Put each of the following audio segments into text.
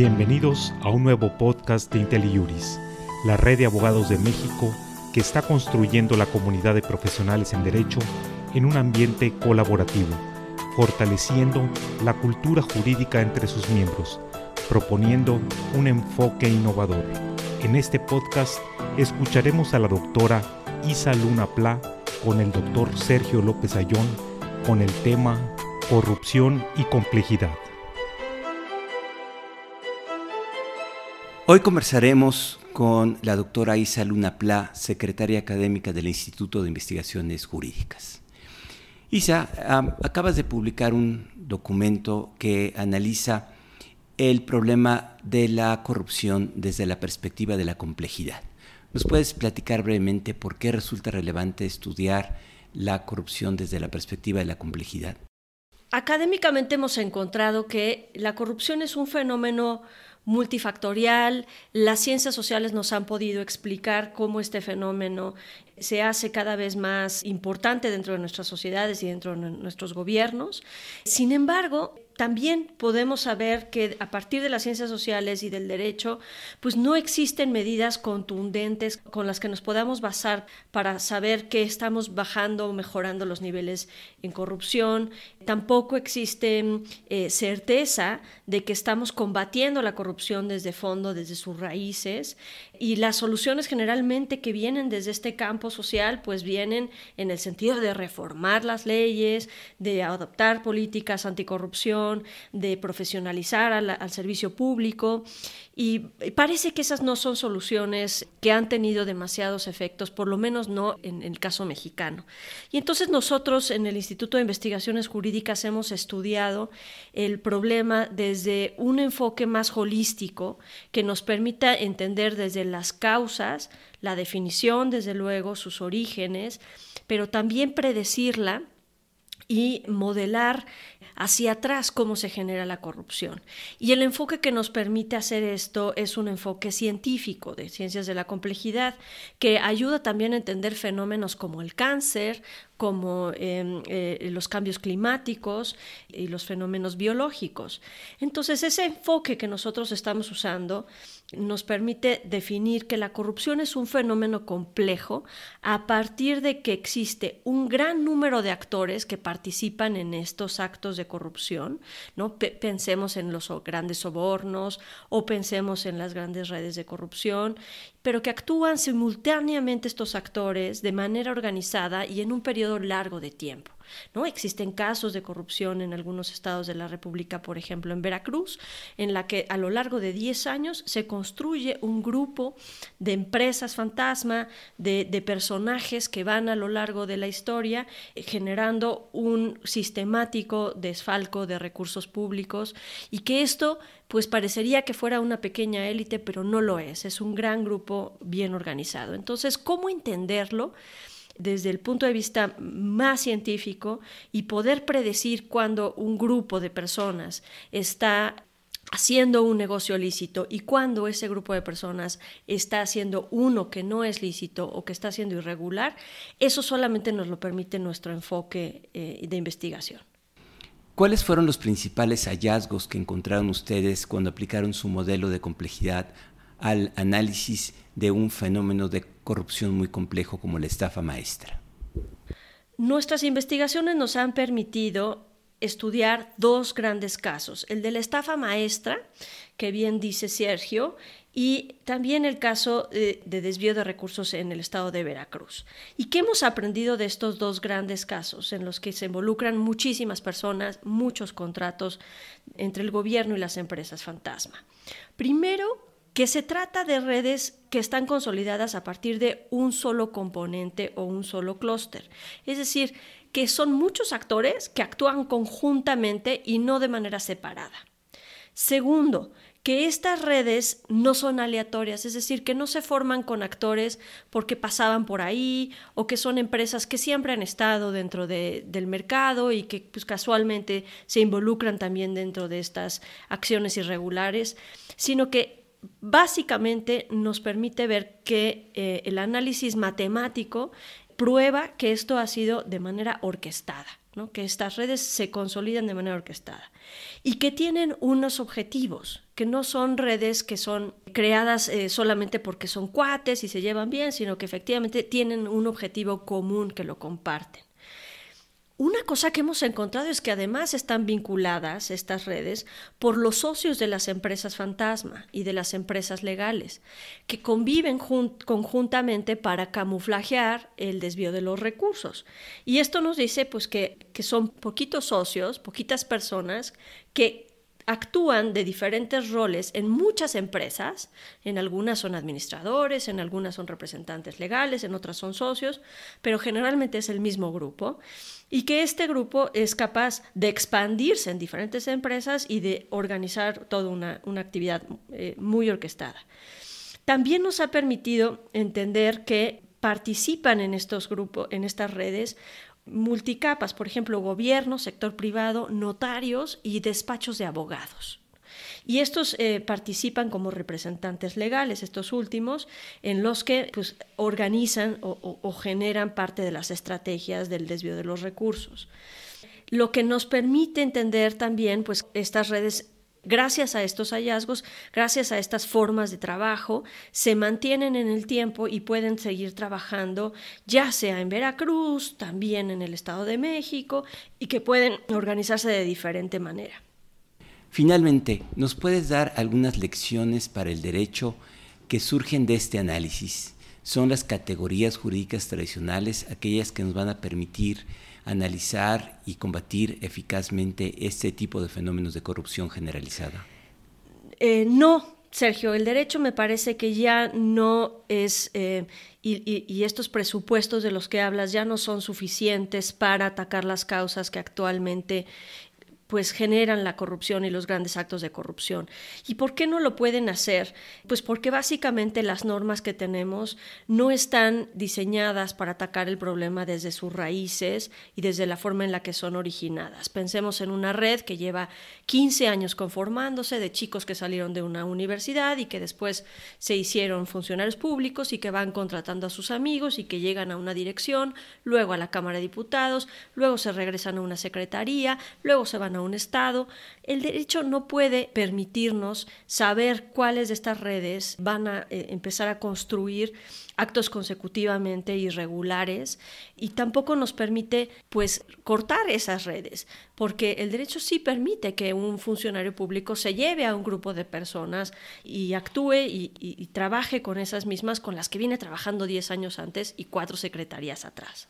Bienvenidos a un nuevo podcast de IntelliJuris, la red de abogados de México que está construyendo la comunidad de profesionales en derecho en un ambiente colaborativo, fortaleciendo la cultura jurídica entre sus miembros, proponiendo un enfoque innovador. En este podcast escucharemos a la doctora Isa Luna Pla con el doctor Sergio López Ayón con el tema Corrupción y Complejidad. Hoy conversaremos con la doctora Isa Luna Pla, secretaria académica del Instituto de Investigaciones Jurídicas. Isa, acabas de publicar un documento que analiza el problema de la corrupción desde la perspectiva de la complejidad. ¿Nos puedes platicar brevemente por qué resulta relevante estudiar la corrupción desde la perspectiva de la complejidad? Académicamente hemos encontrado que la corrupción es un fenómeno multifactorial. Las ciencias sociales nos han podido explicar cómo este fenómeno se hace cada vez más importante dentro de nuestras sociedades y dentro de nuestros gobiernos. Sin embargo, también podemos saber que a partir de las ciencias sociales y del derecho, pues no existen medidas contundentes con las que nos podamos basar para saber que estamos bajando o mejorando los niveles en corrupción. Tampoco existe eh, certeza de que estamos combatiendo la corrupción desde fondo, desde sus raíces. Y las soluciones generalmente que vienen desde este campo social, pues vienen en el sentido de reformar las leyes, de adoptar políticas anticorrupción de profesionalizar al, servicio público y parece que esas no son soluciones que han tenido demasiados efectos, por lo menos no en, el caso mexicano. Y entonces nosotros en el Instituto de Investigaciones Jurídicas hemos estudiado el problema desde un enfoque más holístico que nos permita entender desde las causas, la definición, desde luego, sus orígenes, pero también predecirla y modelar hacia atrás cómo se genera la corrupción. Y el enfoque que nos permite hacer esto es un enfoque científico de ciencias de la complejidad que ayuda también a entender fenómenos como el cáncer, como em, eh, los cambios climáticos y los fenómenos biológicos. Entonces, ese enfoque que nosotros estamos usando nos permite definir que la corrupción es un fenómeno complejo a partir de que existe un gran número de actores que participan en estos actos de corrupción, ¿no? pensemos en los grandes sobornos o pensemos en las grandes redes de corrupción, pero que actúan simultáneamente estos actores de manera organizada y en un periodo largo de tiempo. ¿no? Existen casos de corrupción en algunos estados de la República, por ejemplo en Veracruz, en la que a lo largo de 10 años se construye un grupo de empresas fantasma, de, personajes que van a lo largo de la historia eh, generando un sistemático desfalco de recursos públicos y que esto pues parecería que fuera una pequeña élite, pero no lo es, es un gran grupo bien organizado. Entonces, ¿cómo entenderlo? desde el punto de vista más científico y poder predecir cuando un grupo de personas está haciendo un negocio lícito y cuando ese grupo de personas está haciendo uno que no es lícito o que está haciendo irregular, eso solamente nos lo permite nuestro enfoque eh, de investigación. ¿Cuáles fueron los principales hallazgos que encontraron ustedes cuando aplicaron su modelo de complejidad al análisis de un fenómeno de corrupción muy complejo como la estafa maestra? Nuestras investigaciones nos han permitido estudiar dos grandes casos, el de la estafa maestra, que bien dice Sergio, y también el caso de, desvío de recursos en el estado de Veracruz. ¿Y qué hemos aprendido de estos dos grandes casos en los que se involucran muchísimas personas, muchos contratos entre el gobierno y las empresas fantasma? Primero, que se trata de redes que están consolidadas a partir de un solo componente o un solo clúster. Es decir, que son muchos actores que actúan conjuntamente y no de manera separada. Segundo, que estas redes no son aleatorias, es decir, que no se forman con actores porque pasaban por ahí o que son empresas que siempre han estado dentro del mercado y que pues, casualmente se involucran también dentro de estas acciones irregulares, sino que básicamente nos permite ver que eh, el análisis matemático prueba que esto ha sido de manera orquestada. que estas redes se consolidan de manera orquestada y que tienen unos objetivos, que no son redes que son creadas eh, solamente porque son cuates y se llevan bien, sino que efectivamente tienen un objetivo común que lo comparten. Una cosa que hemos encontrado es que además están vinculadas estas redes por los socios de las empresas fantasma y de las empresas legales, que conviven conjuntamente para camuflajear el desvío de los recursos. Y esto nos dice pues, que, que son poquitos socios, poquitas personas que actúan de diferentes roles en muchas empresas, en algunas son administradores, en algunas son representantes legales, en otras son socios, pero generalmente es el mismo grupo, y que este grupo es capaz de expandirse en diferentes empresas y de organizar toda una, actividad eh, muy orquestada. También nos ha permitido entender que participan en estos grupos, en estas redes, multicapas, por ejemplo, gobierno, sector privado, notarios y despachos de abogados. Y estos eh, participan como representantes legales, estos últimos, en los que pues, organizan o generan parte de las estrategias del desvío de los recursos. Lo que nos permite entender también pues, estas redes Gracias a estos hallazgos, gracias a estas formas de trabajo, se mantienen en el tiempo y pueden seguir trabajando ya sea en Veracruz, también en el Estado de México, y que pueden organizarse de diferente manera. Finalmente, ¿nos puedes dar algunas lecciones para el derecho que surgen de este análisis? Son las categorías jurídicas tradicionales aquellas que nos van a permitir analizar y combatir eficazmente este tipo de fenómenos de corrupción generalizada? Eh, no, Sergio, el derecho me parece que ya no es, eh, y, estos presupuestos de los que hablas ya no son suficientes para atacar las causas que actualmente pues generan la corrupción y los grandes actos de corrupción. ¿Y por qué no lo pueden hacer? Pues porque básicamente las normas que tenemos no están diseñadas para atacar el problema desde sus raíces y desde la forma en la que son originadas. Pensemos en una red que lleva 15 años conformándose de chicos que salieron de una universidad y que después se hicieron funcionarios públicos y que van contratando a sus amigos y que llegan a una dirección, luego a la Cámara de Diputados, luego se regresan a una secretaría, luego se van a un Estado, el derecho no puede permitirnos saber cuáles de estas redes van a eh, empezar a construir actos consecutivamente irregulares y tampoco nos permite pues cortar esas redes, porque el derecho sí permite que un funcionario público se lleve a un grupo de personas y actúe y, y trabaje con esas mismas con las que viene trabajando 10 años antes y cuatro secretarías atrás.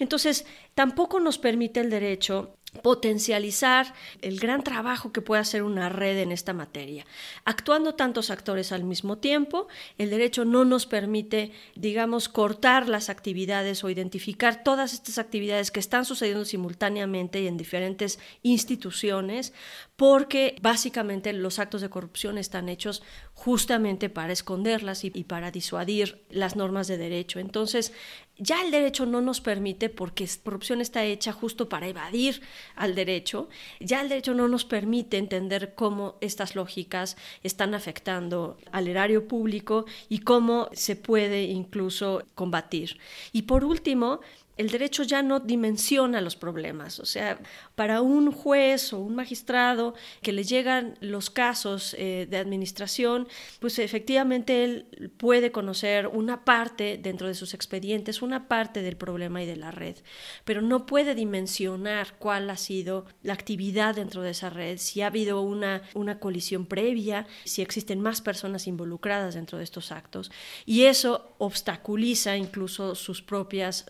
Entonces, tampoco nos permite el derecho potencializar el gran trabajo que puede hacer una red en esta materia. Actuando tantos actores al mismo tiempo, el derecho no nos permite, digamos, cortar las actividades o identificar todas estas actividades que están sucediendo simultáneamente y en diferentes instituciones, porque básicamente los actos de corrupción están hechos justamente para esconderlas y, para disuadir las normas de derecho. Entonces, ya el derecho no nos permite, porque corrupción está hecha justo para evadir al derecho, ya el derecho no nos permite entender cómo estas lógicas están afectando al erario público y cómo se puede incluso combatir. Y por último, el derecho ya no dimensiona los problemas. O sea, para un juez o un magistrado que le llegan los casos eh, de administración, pues efectivamente él puede conocer una parte dentro de sus expedientes, una parte del problema y de la red, pero no puede dimensionar cuál ha sido la actividad dentro de esa red, si ha habido una, una colisión previa, si existen más personas involucradas dentro de estos actos. Y eso obstaculiza incluso sus propias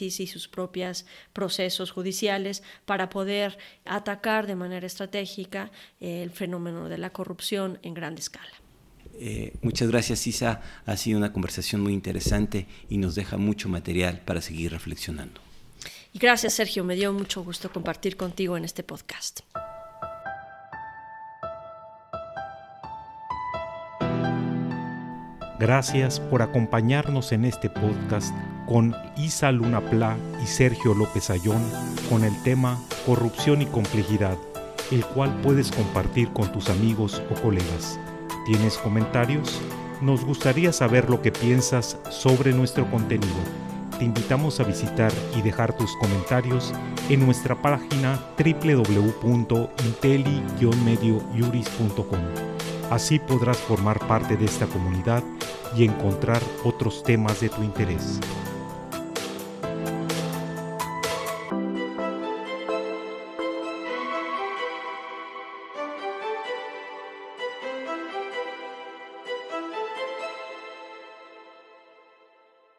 análisis y sus propios procesos judiciales para poder atacar de manera estratégica el fenómeno de la corrupción en gran escala. Eh, muchas gracias, Isa. Ha sido una conversación muy interesante y nos deja mucho material para seguir reflexionando. Y gracias, Sergio. Me dio mucho gusto compartir contigo en este podcast. Gracias por acompañarnos en este podcast con Isa Luna Pla y Sergio López Ayón con el tema Corrupción y Complejidad, el cual puedes compartir con tus amigos o colegas. ¿Tienes comentarios? Nos gustaría saber lo que piensas sobre nuestro contenido. te invitamos a visitar y dejar tus comentarios en nuestra página www.inteli-mediojuris.com. Así podrás formar parte de esta comunidad y encontrar otros temas de tu interés.